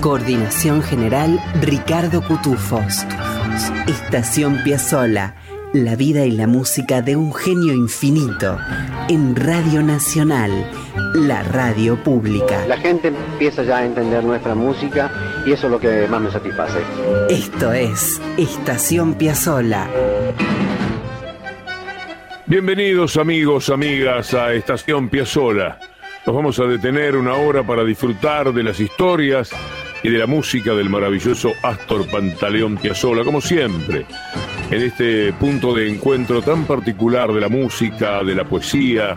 Coordinación general Ricardo Cutufos. Estación Piazzola. La vida y la música de un genio infinito en Radio Nacional, la radio pública. La gente empieza ya a entender nuestra música y eso es lo que más me satisface. Esto es Estación Piazzola. Bienvenidos amigos, amigas a Estación Piazzola. Nos vamos a detener una hora para disfrutar de las historias y de la música del maravilloso Astor Pantaleón Piazzolla, como siempre, en este punto de encuentro tan particular de la música, de la poesía,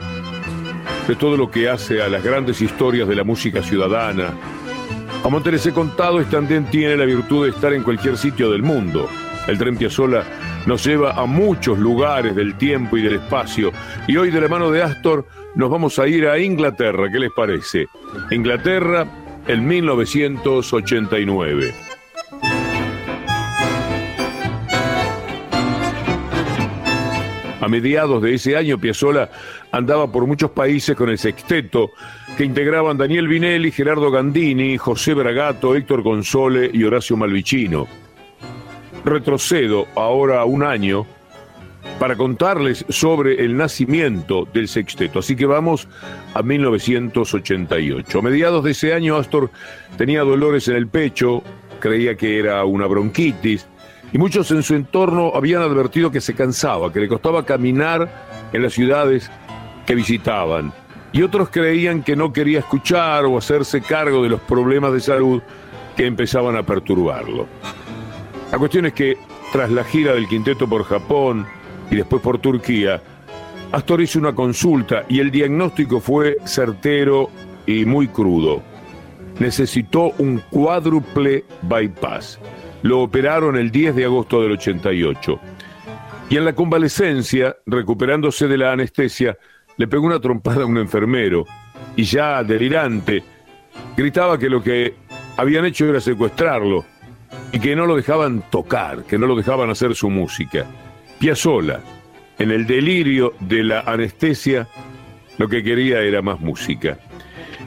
de todo lo que hace a las grandes historias de la música ciudadana. Como antes les he contado, este andén tiene la virtud de estar en cualquier sitio del mundo. El tren Piazzolla nos lleva a muchos lugares del tiempo y del espacio. Y hoy de la mano de Astor nos vamos a ir a Inglaterra. ¿Qué les parece? Inglaterra en 1989. A mediados de ese año, Piazzolla andaba por muchos países con el sexteto que integraban Daniel Vinelli, Gerardo Gandini, José Bragato, Héctor Console y Horacio Malvicino. Retrocedo ahora un año para contarles sobre el nacimiento del sexteto. Así que vamos a 1988. A mediados de ese año, Astor tenía dolores en el pecho, creía que era una bronquitis, y muchos en su entorno habían advertido que se cansaba, que le costaba caminar en las ciudades que visitaban. Y otros creían que no quería escuchar o hacerse cargo de los problemas de salud que empezaban a perturbarlo. La cuestión es que tras la gira del quinteto por Japón, y después por Turquía, Astor hizo una consulta y el diagnóstico fue certero y muy crudo. Necesitó un cuádruple bypass. Lo operaron el 10 de agosto del 88. Y en la convalecencia, recuperándose de la anestesia, le pegó una trompada a un enfermero y ya delirante, gritaba que lo que habían hecho era secuestrarlo y que no lo dejaban tocar, que no lo dejaban hacer su música. Piazzolla, en el delirio de la anestesia, lo que quería era más música.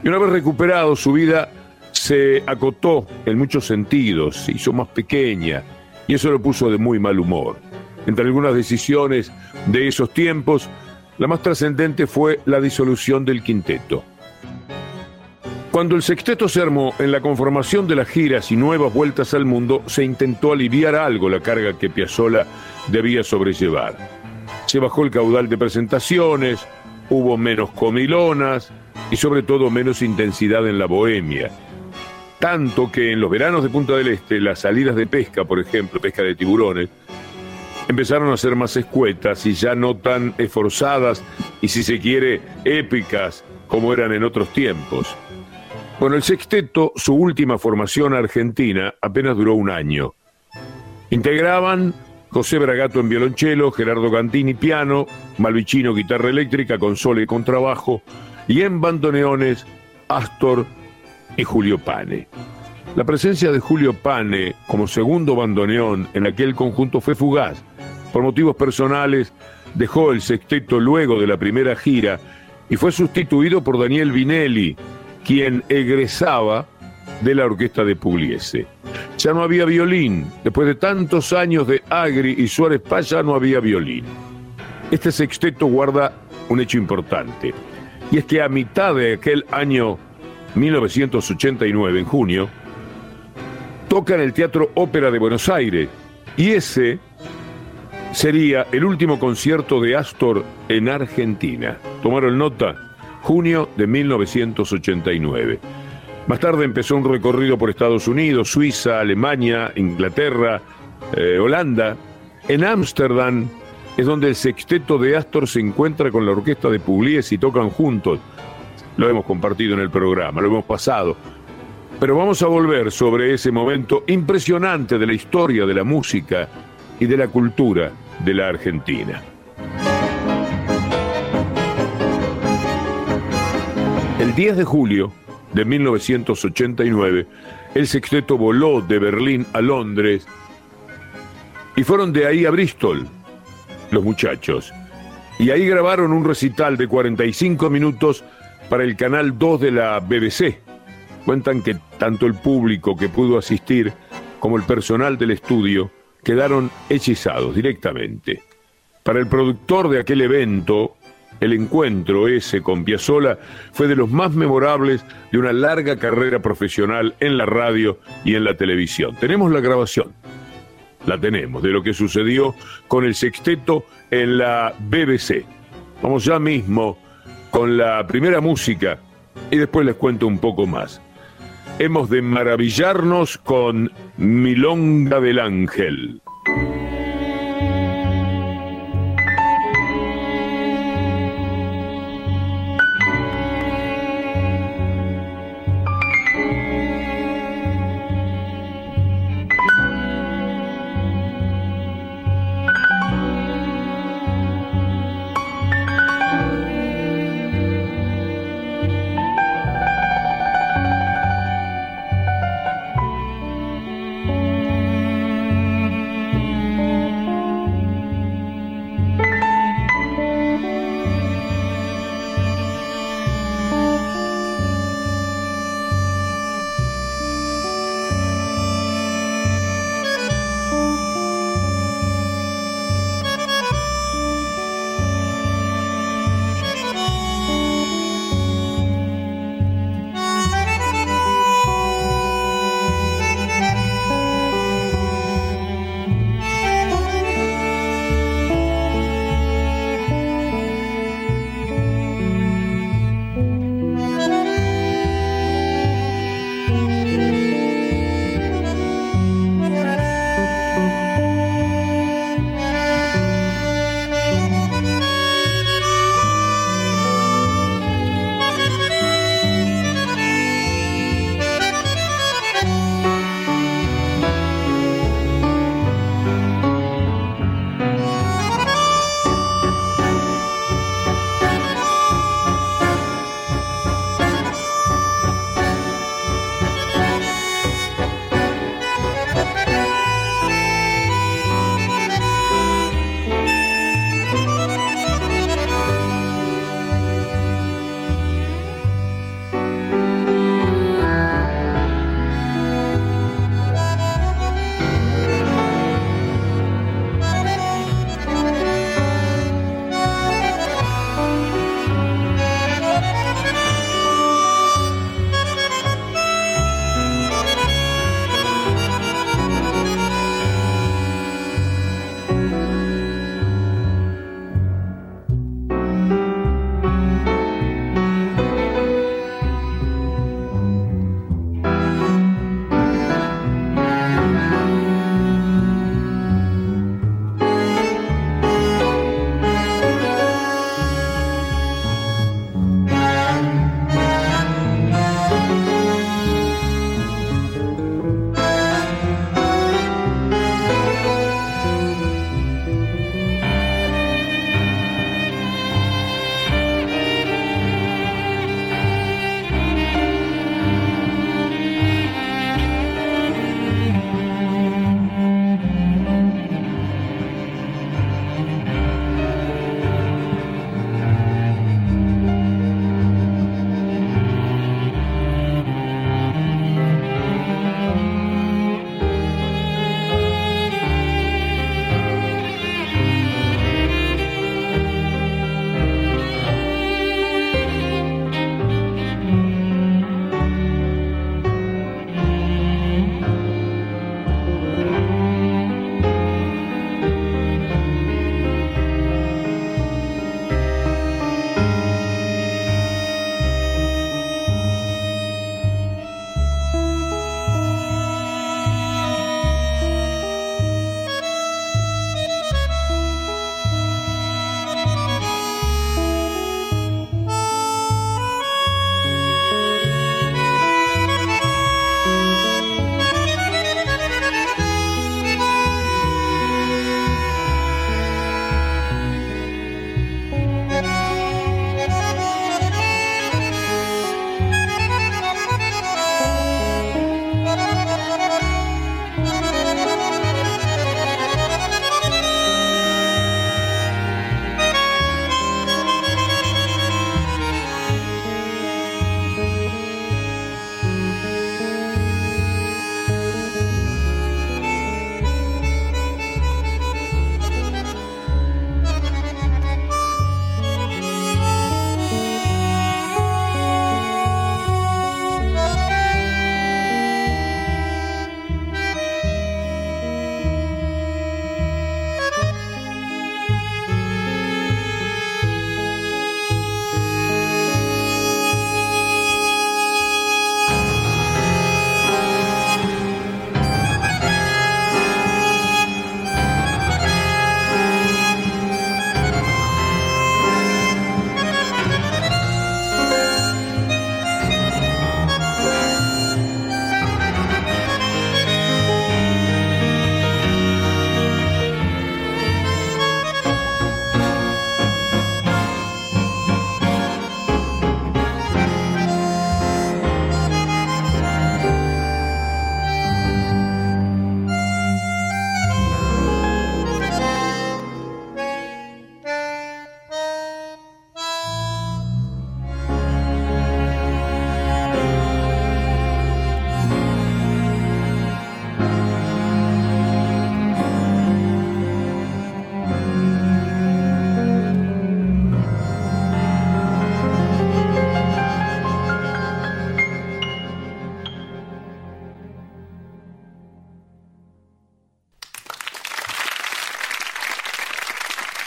Y una vez recuperado, su vida se acotó en muchos sentidos, se hizo más pequeña, y eso lo puso de muy mal humor. Entre algunas decisiones de esos tiempos, la más trascendente fue la disolución del quinteto. Cuando el sexteto se armó en la conformación de las giras y nuevas vueltas al mundo, se intentó aliviar algo la carga que Piazzolla debía sobrellevar. Se bajó el caudal de presentaciones, hubo menos comilonas y sobre todo menos intensidad en la bohemia. Tanto que en los veranos de Punta del Este, las salidas de pesca, por ejemplo, pesca de tiburones, empezaron a ser más escuetas y ya no tan esforzadas y si se quiere épicas como eran en otros tiempos. Bueno, el sexteto, su última formación argentina, apenas duró un año. Integraban José Bragato en violonchelo, Gerardo Gantini piano, Malvicino guitarra eléctrica, console y contrabajo, y en bandoneones Astor y Julio Pane. La presencia de Julio Pane como segundo bandoneón en aquel conjunto fue fugaz. Por motivos personales dejó el sexteto luego de la primera gira y fue sustituido por Daniel Vinelli, quien egresaba de la orquesta de Pugliese. Ya no había violín. Después de tantos años de Agri y Suárez Paz ya no había violín. Este sexteto guarda un hecho importante. Y es que a mitad de aquel año 1989, en junio, toca en el Teatro Ópera de Buenos Aires. Y ese sería el último concierto de Astor en Argentina. ¿Tomaron nota? Junio de 1989. Más tarde empezó un recorrido por Estados Unidos, Suiza, Alemania, Inglaterra, eh, Holanda. En Ámsterdam es donde el sexteto de Astor se encuentra con la orquesta de Pugliese y tocan juntos. Lo hemos compartido en el programa, lo hemos pasado. Pero vamos a volver sobre ese momento impresionante de la historia de la música y de la cultura de la Argentina. El 10 de julio de 1989, el sexteto voló de Berlín a Londres y fueron de ahí a Bristol, los muchachos. Y ahí grabaron un recital de 45 minutos para el canal 2 de la BBC. Cuentan que tanto el público que pudo asistir como el personal del estudio quedaron hechizados directamente. Para el productor de aquel evento, el encuentro ese con Piazzolla fue de los más memorables de una larga carrera profesional en la radio y en la televisión. Tenemos la grabación, la tenemos, de lo que sucedió con el sexteto en la BBC. Vamos ya mismo con la primera música y después les cuento un poco más. Hemos de maravillarnos con Milonga del Ángel.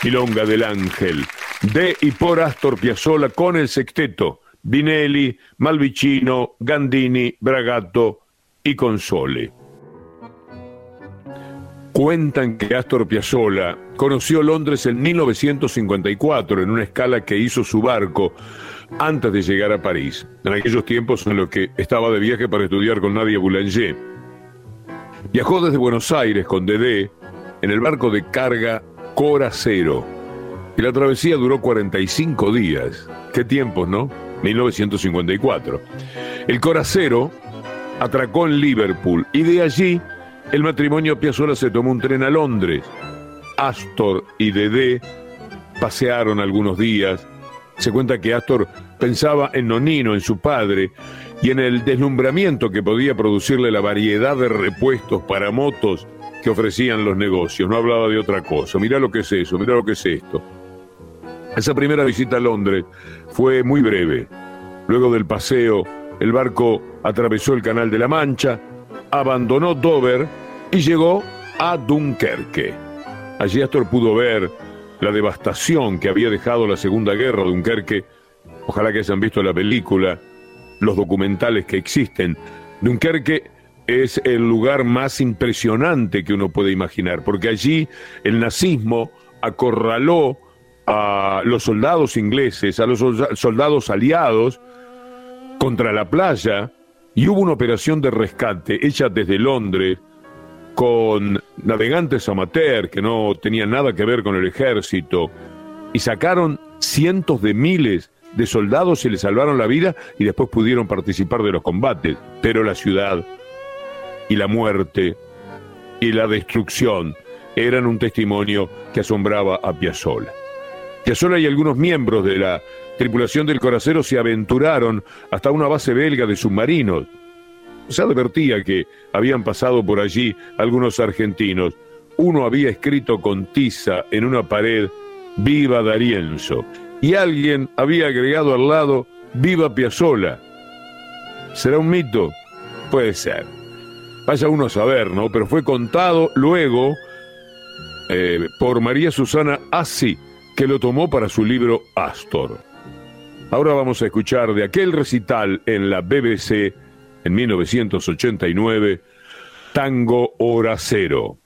Milonga del Ángel, de y por Astor Piazzolla con el sexteto, Vinelli, Malvicino, Gandini, Bragato y Console. Cuentan que Astor Piazzolla conoció Londres en 1954 en una escala que hizo su barco antes de llegar a París, en aquellos tiempos en los que estaba de viaje para estudiar con Nadia Boulanger. Viajó desde Buenos Aires con Dedé en el barco de carga Cora Cero y la travesía duró 45 días. ¿Qué tiempos, no? 1954. El Cora Cero atracó en Liverpool y de allí el matrimonio Piazzolla se tomó un tren a Londres. Astor y Dedé pasearon algunos días. Se cuenta que Astor pensaba en Nonino, en su padre, y en el deslumbramiento que podía producirle la variedad de repuestos para motos que ofrecían los negocios. No hablaba de otra cosa. Mirá lo que es eso, mirá lo que es esto. Esa primera visita a Londres fue muy breve. Luego del paseo, el barco atravesó el Canal de la Mancha, abandonó Dover y llegó a Dunkerque. Allí Astor pudo ver la devastación que había dejado la Segunda Guerra de Dunkerque. Ojalá que hayan visto la película, los documentales que existen. Dunkerque es el lugar más impresionante que uno puede imaginar, porque allí el nazismo acorraló a los soldados ingleses, a los soldados aliados contra la playa y hubo una operación de rescate hecha desde Londres con navegantes amateur que no tenían nada que ver con el ejército y sacaron cientos de miles de soldados y les salvaron la vida y después pudieron participar de los combates. Pero la ciudad y la muerte y la destrucción eran un testimonio que asombraba a Piazzolla. Piazzolla y algunos miembros de la tripulación del Coracero se aventuraron hasta una base belga de submarinos. Se advertía que habían pasado por allí algunos argentinos. Uno había escrito con tiza en una pared Viva Darienzo y alguien había agregado al lado Viva Piazzola. ¿Será un mito? Puede ser. Vaya uno a saber, ¿no? Pero fue contado luego eh, por María Susana Assi, que lo tomó para su libro Astor. Ahora vamos a escuchar de aquel recital en la BBC en 1989, Tango Hora Cero.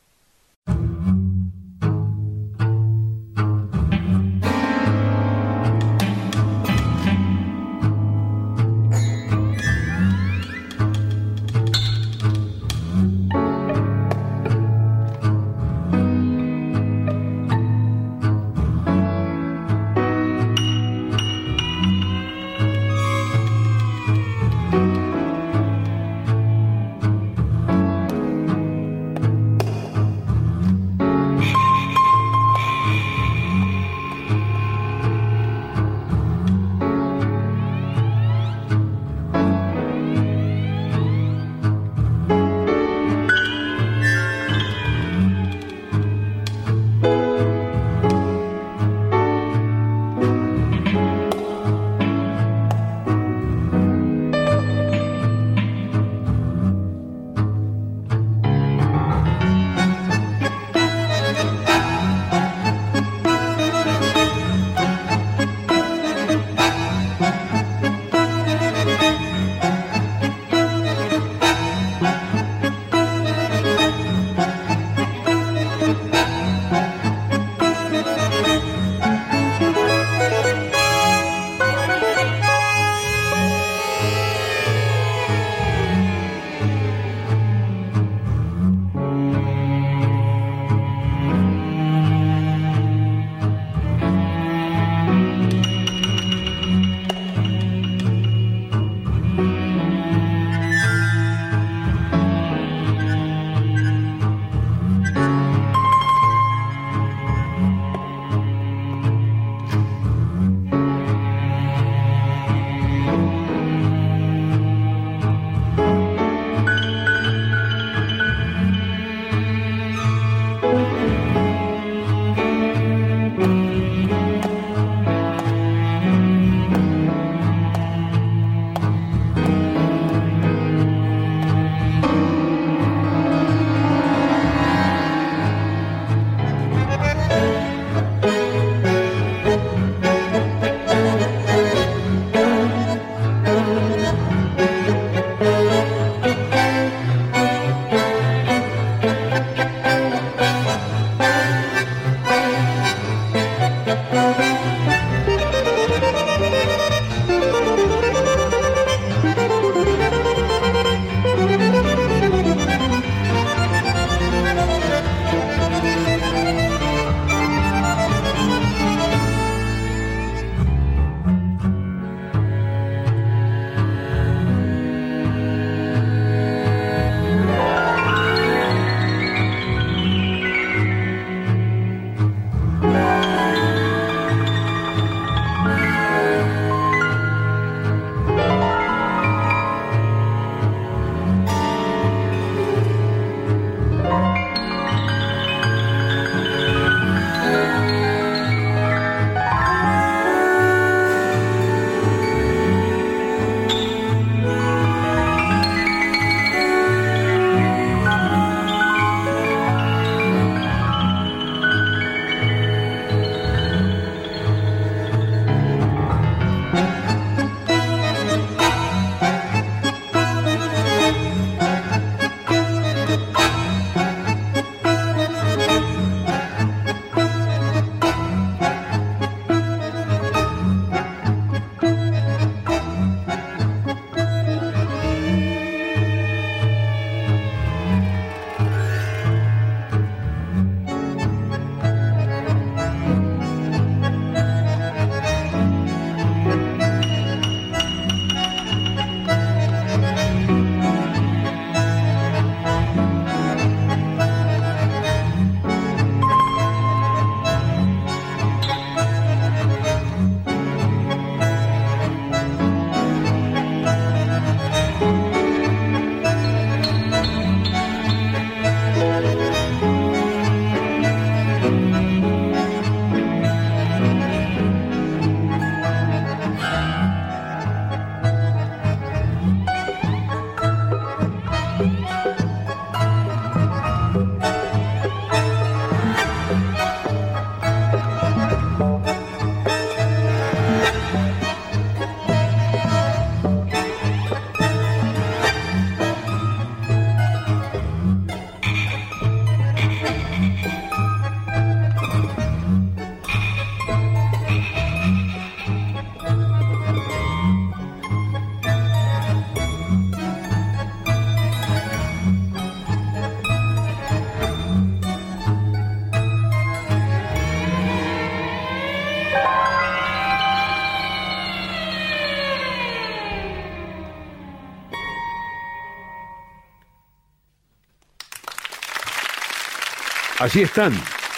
Allí están,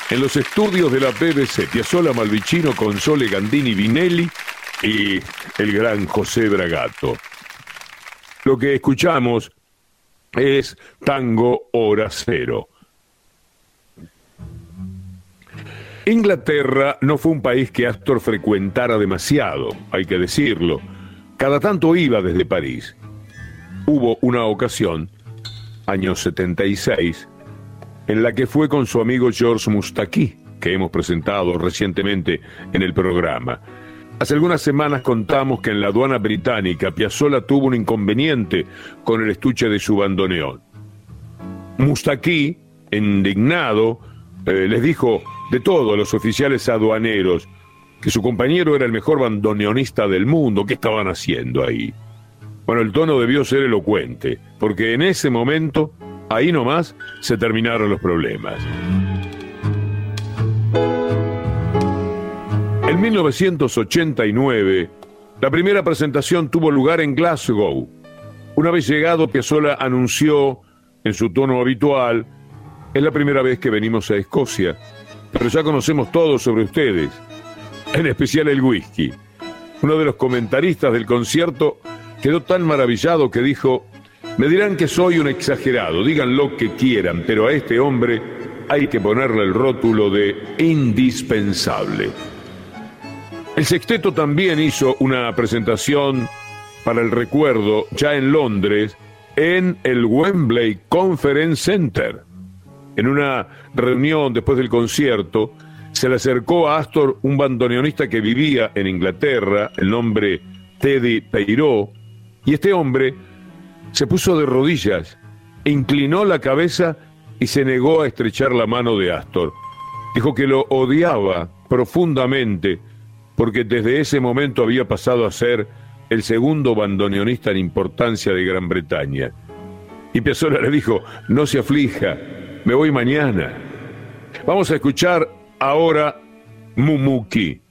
en los estudios de la BBC, Piazzolla Malvicino, Console Gandini Vinelli y el gran José Bragato. Lo que escuchamos es Tango Hora Cero. Inglaterra no fue un país que Astor frecuentara demasiado, hay que decirlo. Cada tanto iba desde París. Hubo una ocasión, año 76, en la que fue con su amigo George Mustaki, que hemos presentado recientemente en el programa. Hace algunas semanas contamos que en la aduana británica Piazzolla tuvo un inconveniente con el estuche de su bandoneón. Mustaki, indignado, eh, les dijo de todo a los oficiales aduaneros que su compañero era el mejor bandoneonista del mundo. ¿Qué estaban haciendo ahí? Bueno, el tono debió ser elocuente, porque en ese momento, ahí nomás, se terminaron los problemas. En 1989, la primera presentación tuvo lugar en Glasgow. Una vez llegado, Piazzolla anunció, en su tono habitual, es la primera vez que venimos a Escocia, pero ya conocemos todo sobre ustedes, en especial el whisky. Uno de los comentaristas del concierto quedó tan maravillado que dijo, me dirán que soy un exagerado, digan lo que quieran, pero a este hombre hay que ponerle el rótulo de indispensable. El sexteto también hizo una presentación para el recuerdo ya en Londres en el Wembley Conference Center. En una reunión después del concierto, se le acercó a Astor un bandoneonista que vivía en Inglaterra, el nombre Teddy Peiró, y este hombre se puso de rodillas, inclinó la cabeza y se negó a estrechar la mano de Astor. Dijo que lo odiaba profundamente porque desde ese momento había pasado a ser el segundo bandoneonista en importancia de Gran Bretaña. Y Piazzolla le dijo, no se aflija, me voy mañana. Vamos a escuchar ahora Mumuki.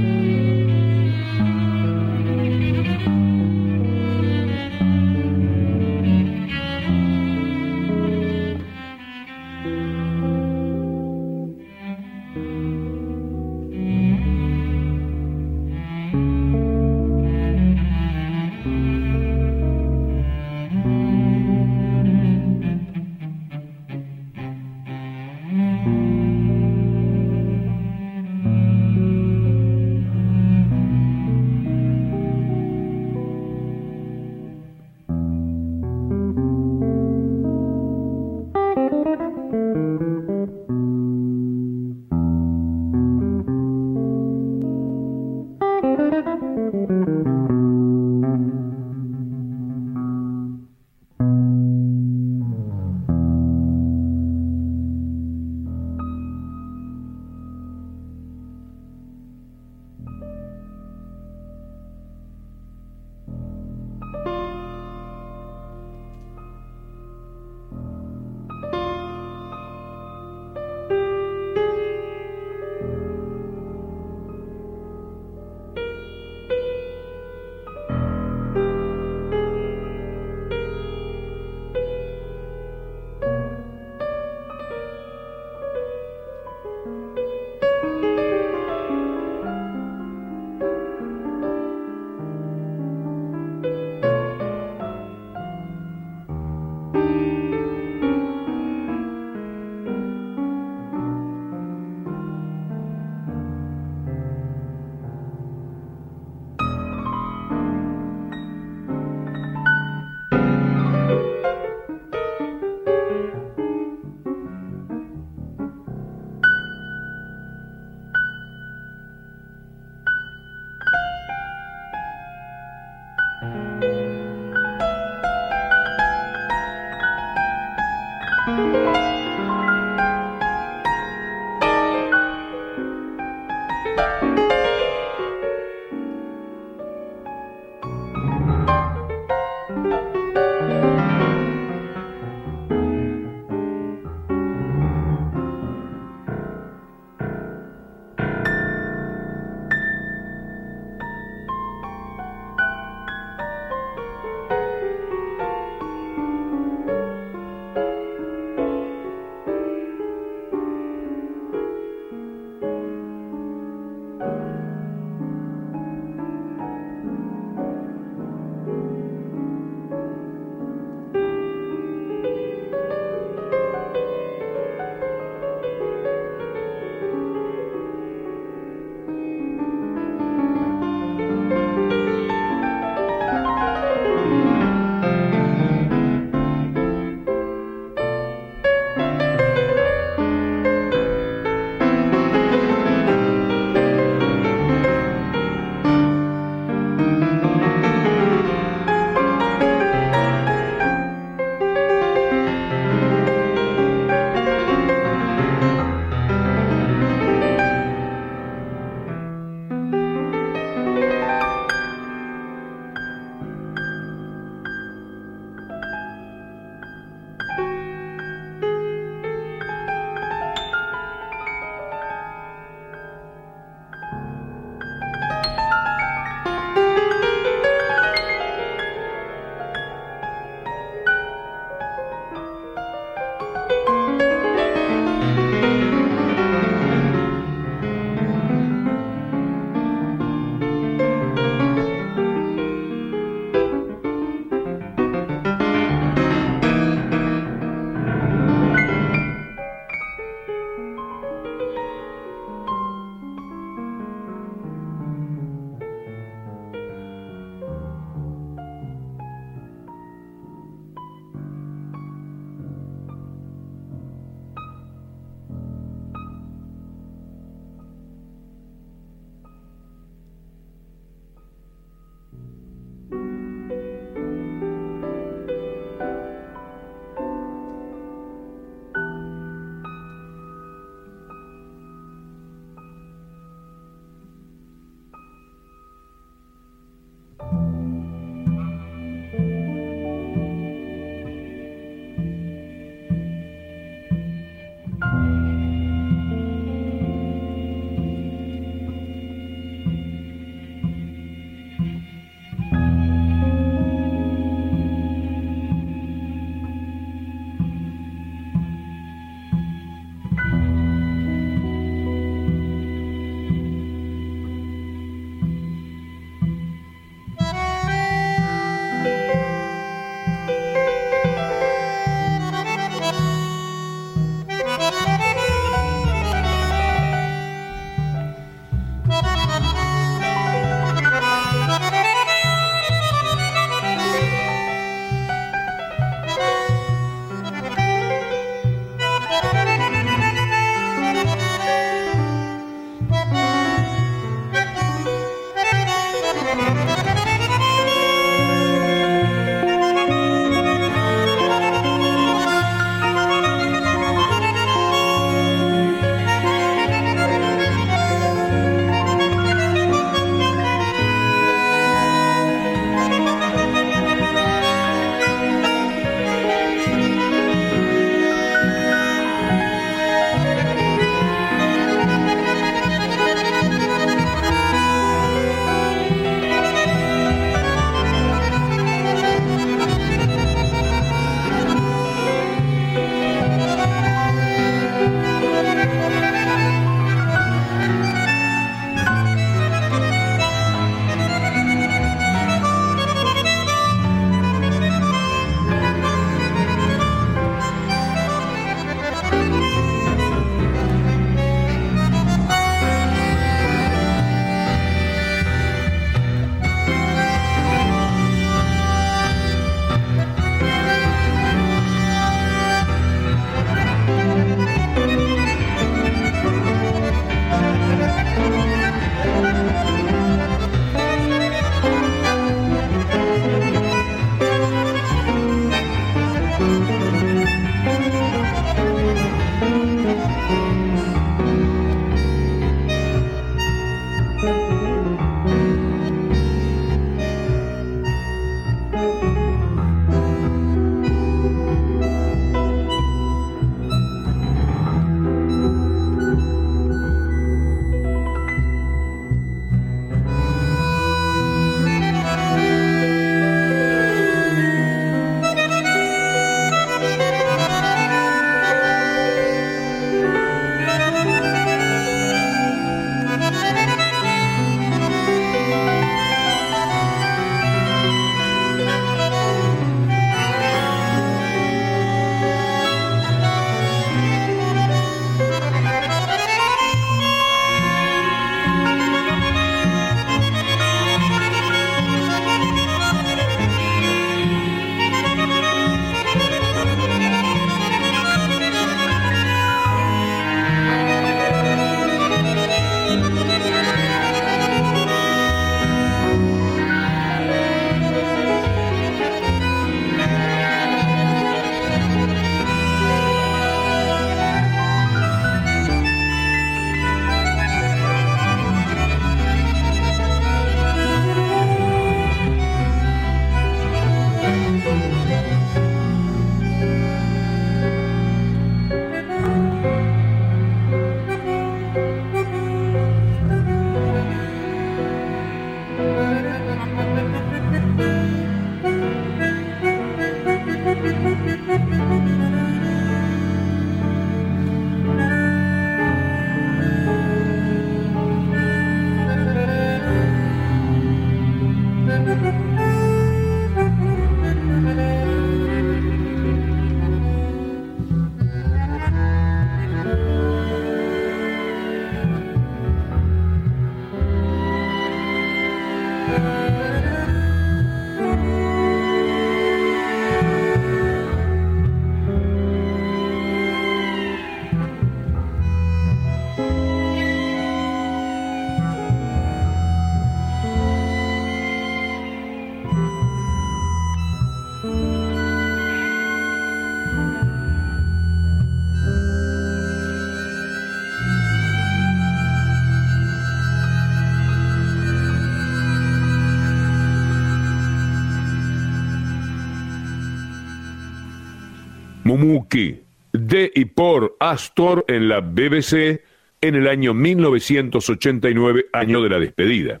De y por Astor en la BBC en el año 1989, año de la despedida.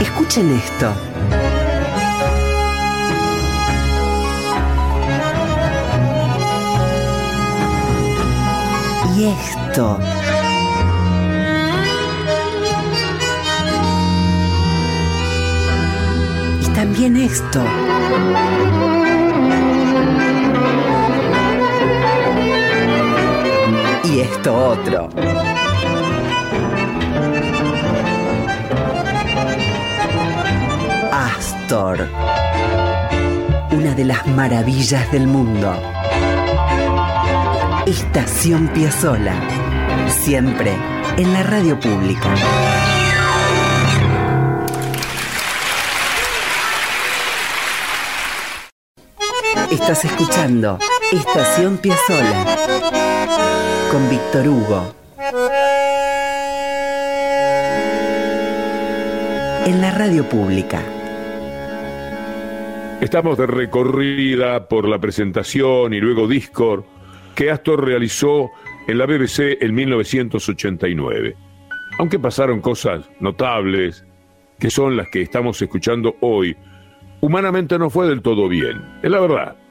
Escuchen esto. Y esto. Y también esto. Esto otro. Astor. Una de las maravillas del mundo. Estación Piazzola. Siempre en la radio pública. Estás escuchando Estación Piazzola con Víctor Hugo. En la radio pública. Estamos de recorrida por la presentación y luego Discord que Astor realizó en la BBC en 1989. Aunque pasaron cosas notables, que son las que estamos escuchando hoy, humanamente no fue del todo bien, es la verdad.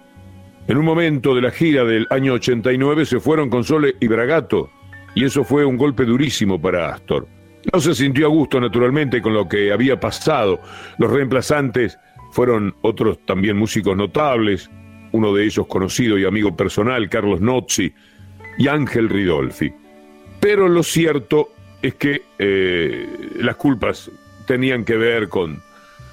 En un momento de la gira del año 89 se fueron con Sole y Bragato, y eso fue un golpe durísimo para Astor. No se sintió a gusto naturalmente con lo que había pasado. Los reemplazantes fueron otros también músicos notables, uno de ellos conocido y amigo personal, Carlos Nozzi, y Ángel Ridolfi. Pero lo cierto es que eh, las culpas tenían que ver con,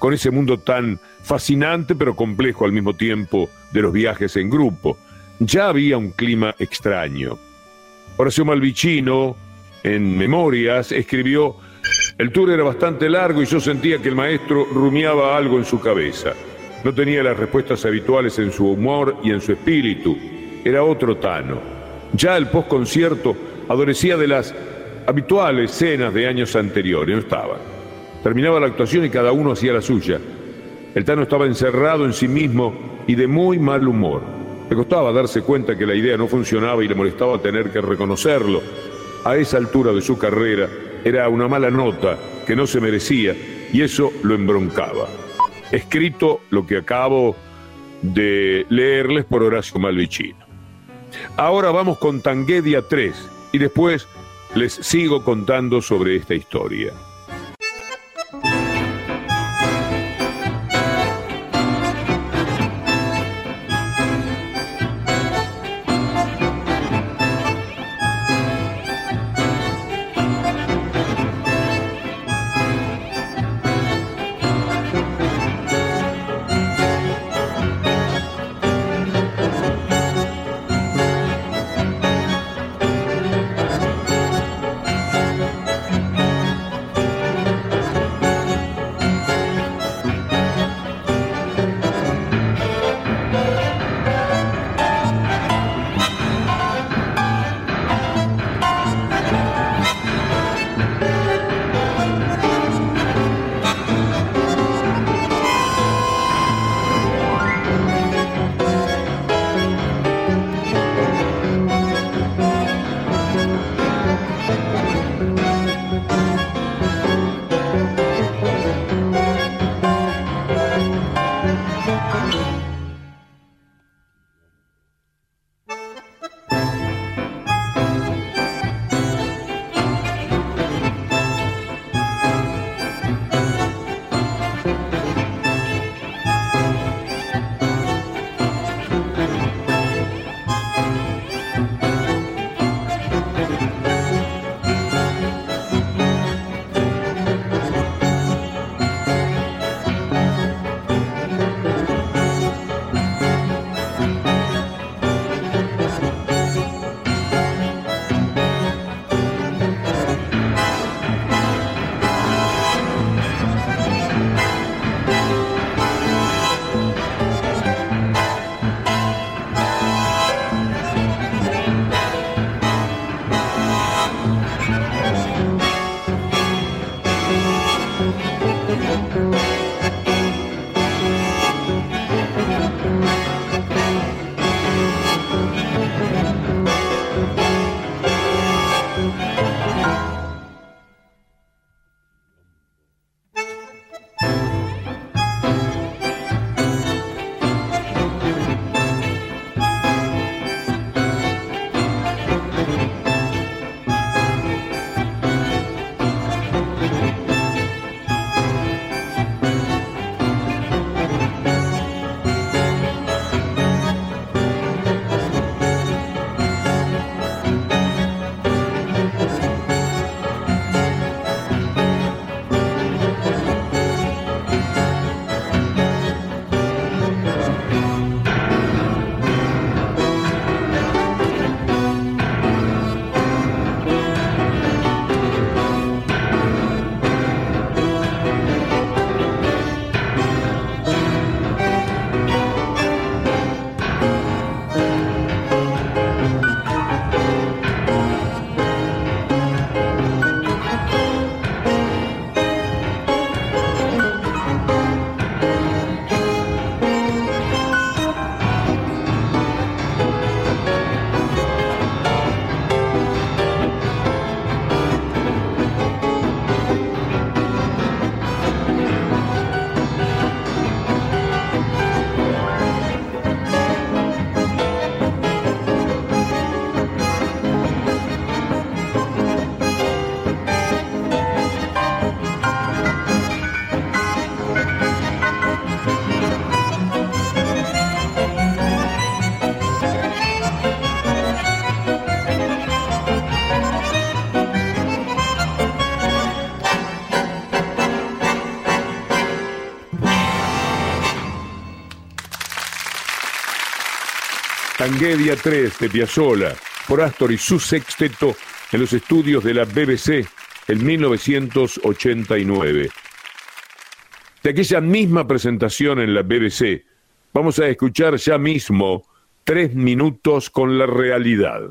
con ese mundo tan fascinante pero complejo al mismo tiempo de los viajes en grupo. Ya había un clima extraño. Horacio Malvicino, en Memorias, escribió, el tour era bastante largo y yo sentía que el maestro rumiaba algo en su cabeza. No tenía las respuestas habituales en su humor y en su espíritu. Era otro Tano. Ya el postconcierto adorecía de las habituales cenas de años anteriores. No estaba. Terminaba la actuación y cada uno hacía la suya. El Tano estaba encerrado en sí mismo y de muy mal humor. Le costaba darse cuenta que la idea no funcionaba y le molestaba tener que reconocerlo. A esa altura de su carrera era una mala nota que no se merecía y eso lo embroncaba. Escrito lo que acabo de leerles por Horacio Malvicino. Ahora vamos con Tanguedia 3 y después les sigo contando sobre esta historia. Tanguedia 3 de Piazzolla por Astor y su sexteto en los estudios de la BBC en 1989. De aquella misma presentación en la BBC, vamos a escuchar ya mismo tres minutos con la realidad.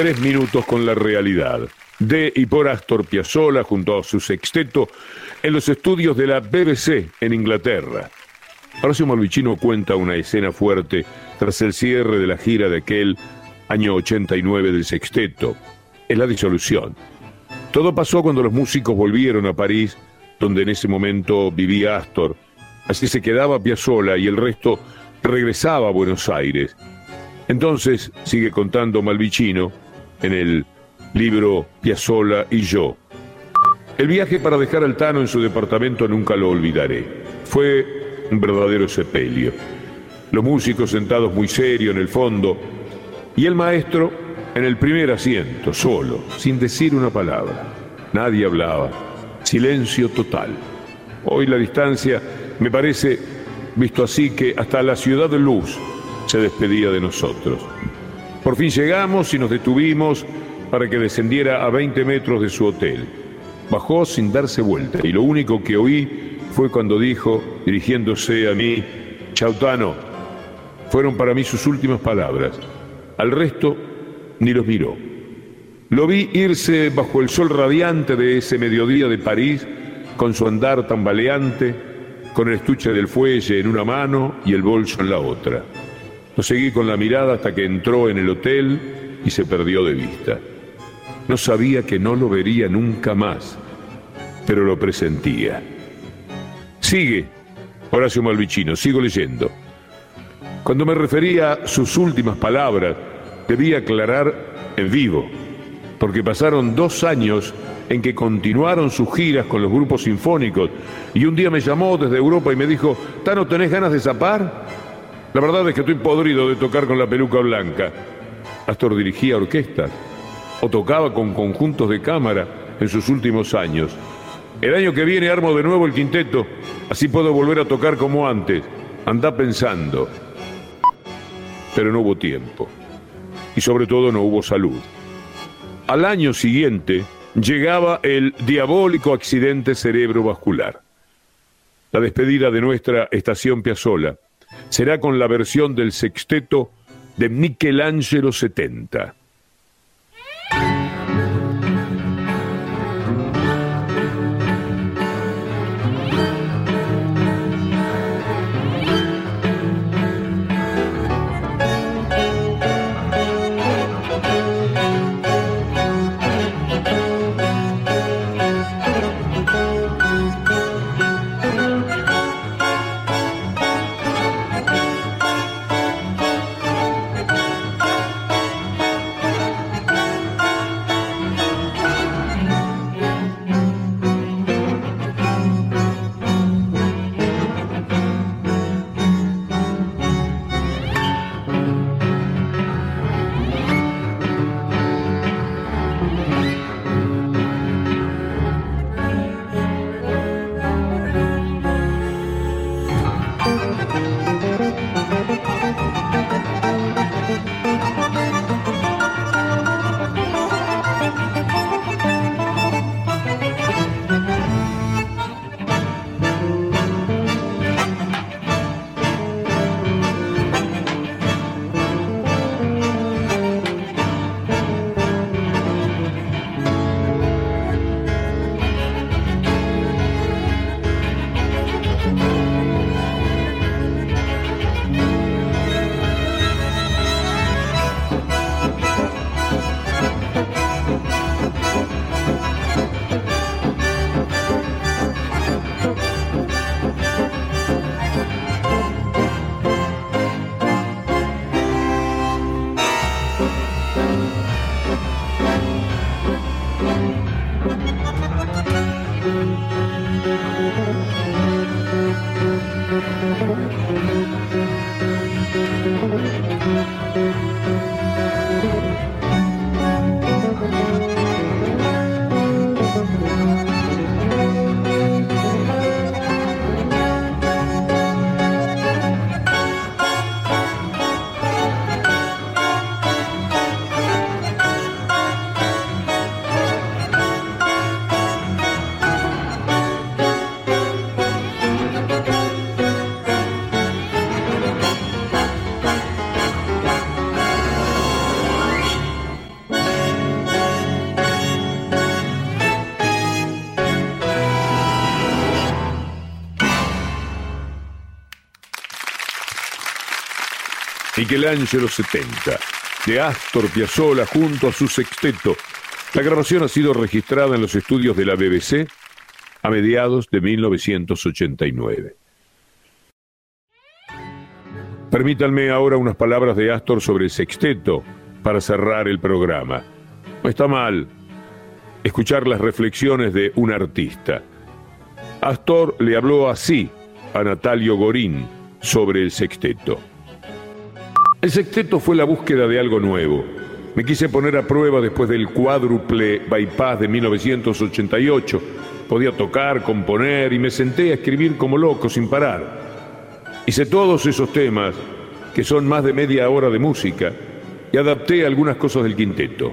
Tres minutos con la realidad. De y por Astor Piazzolla junto a su sexteto en los estudios de la BBC en Inglaterra. Horacio Malvicino cuenta una escena fuerte tras el cierre de la gira de aquel año 89 del sexteto. Es la disolución. Todo pasó cuando los músicos volvieron a París, donde en ese momento vivía Astor. Así se quedaba Piazzolla y el resto regresaba a Buenos Aires. Entonces, sigue contando Malvicino, en el libro Piazzolla y yo. El viaje para dejar al Tano en su departamento nunca lo olvidaré. Fue un verdadero sepelio. Los músicos sentados muy serio en el fondo y el maestro en el primer asiento, solo, sin decir una palabra. Nadie hablaba. Silencio total. Hoy la distancia me parece, visto así, que hasta la ciudad de luz se despedía de nosotros. Por fin llegamos y nos detuvimos para que descendiera a 20 metros de su hotel. Bajó sin darse vuelta y lo único que oí fue cuando dijo, dirigiéndose a mí, Chautano, fueron para mí sus últimas palabras. Al resto ni los miró. Lo vi irse bajo el sol radiante de ese mediodía de París, con su andar tambaleante, con el estuche del fuelle en una mano y el bolso en la otra. Lo seguí con la mirada hasta que entró en el hotel y se perdió de vista. No sabía que no lo vería nunca más, pero lo presentía. Sigue, Horacio Malvicino, sigo leyendo. Cuando me refería a sus últimas palabras, debía aclarar en vivo, porque pasaron dos años en que continuaron sus giras con los grupos sinfónicos y un día me llamó desde Europa y me dijo, Tano, ¿tenés ganas de zapar? La verdad es que estoy podrido de tocar con la peluca blanca. Astor dirigía orquestas o tocaba con conjuntos de cámara en sus últimos años. El año que viene armo de nuevo el quinteto, así puedo volver a tocar como antes. Anda pensando. Pero no hubo tiempo. Y sobre todo no hubo salud. Al año siguiente llegaba el diabólico accidente cerebrovascular. La despedida de nuestra estación Piazzola será con la versión del sexteto de Michelangelo 70. Michelangelo 70, de Astor Piazzolla junto a su sexteto. La grabación ha sido registrada en los estudios de la BBC a mediados de 1989. Permítanme ahora unas palabras de Astor sobre el sexteto para cerrar el programa. No está mal escuchar las reflexiones de un artista. Astor le habló así a Natalio Gorín sobre el sexteto. El sexteto fue la búsqueda de algo nuevo. Me quise poner a prueba después del cuádruple bypass de 1988. Podía tocar, componer y me senté a escribir como loco sin parar. Hice todos esos temas, que son más de media hora de música, y adapté algunas cosas del quinteto.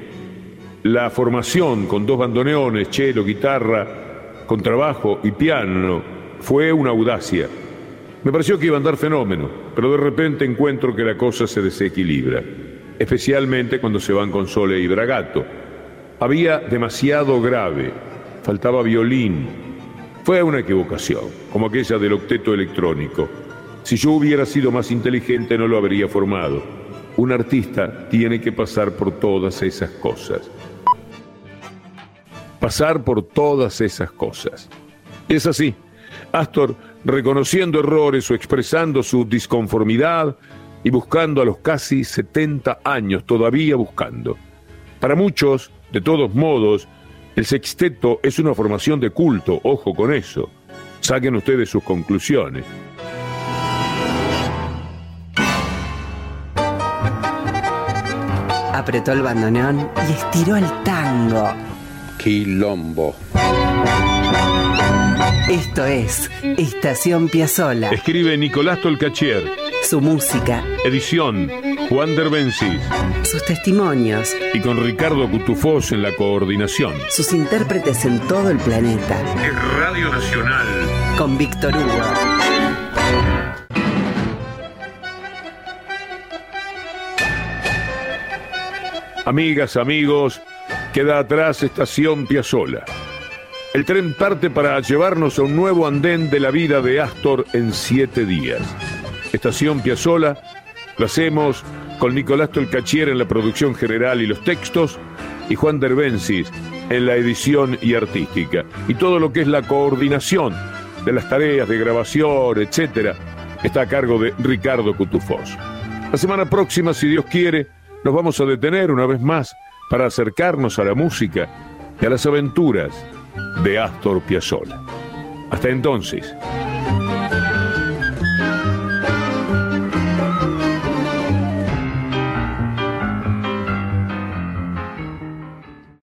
La formación con dos bandoneones, cello, guitarra, contrabajo y piano fue una audacia me pareció que iba a andar fenómeno, pero de repente encuentro que la cosa se desequilibra, especialmente cuando se van con Sole y Bragato. Había demasiado grave, faltaba violín. Fue una equivocación, como aquella del octeto electrónico. Si yo hubiera sido más inteligente no lo habría formado. Un artista tiene que pasar por todas esas cosas. Pasar por todas esas cosas. Es así. Astor reconociendo errores o expresando su disconformidad y buscando a los casi 70 años, todavía buscando. Para muchos, de todos modos, el sexteto es una formación de culto, ojo con eso. Saquen ustedes sus conclusiones. Apretó el bandoneón y estiró el tango. Quilombo. Esto es Estación Piazzola. Escribe Nicolás Tolcachier. Su música. Edición Juan Derbencis. Sus testimonios. Y con Ricardo Cutufós en la coordinación. Sus intérpretes en todo el planeta. Es Radio Nacional. Con Víctor Hugo. Amigas, amigos, queda atrás Estación Piazzola. El tren parte para llevarnos a un nuevo andén de la vida de Astor en siete días. Estación Piazzola lo hacemos con Nicolás Tolcachier en la producción general y los textos y Juan Derbencis en la edición y artística. Y todo lo que es la coordinación de las tareas de grabación, etcétera, está a cargo de Ricardo Cutufós. La semana próxima, si Dios quiere, nos vamos a detener una vez más para acercarnos a la música y a las aventuras de Astor Piazzolla. Hasta entonces.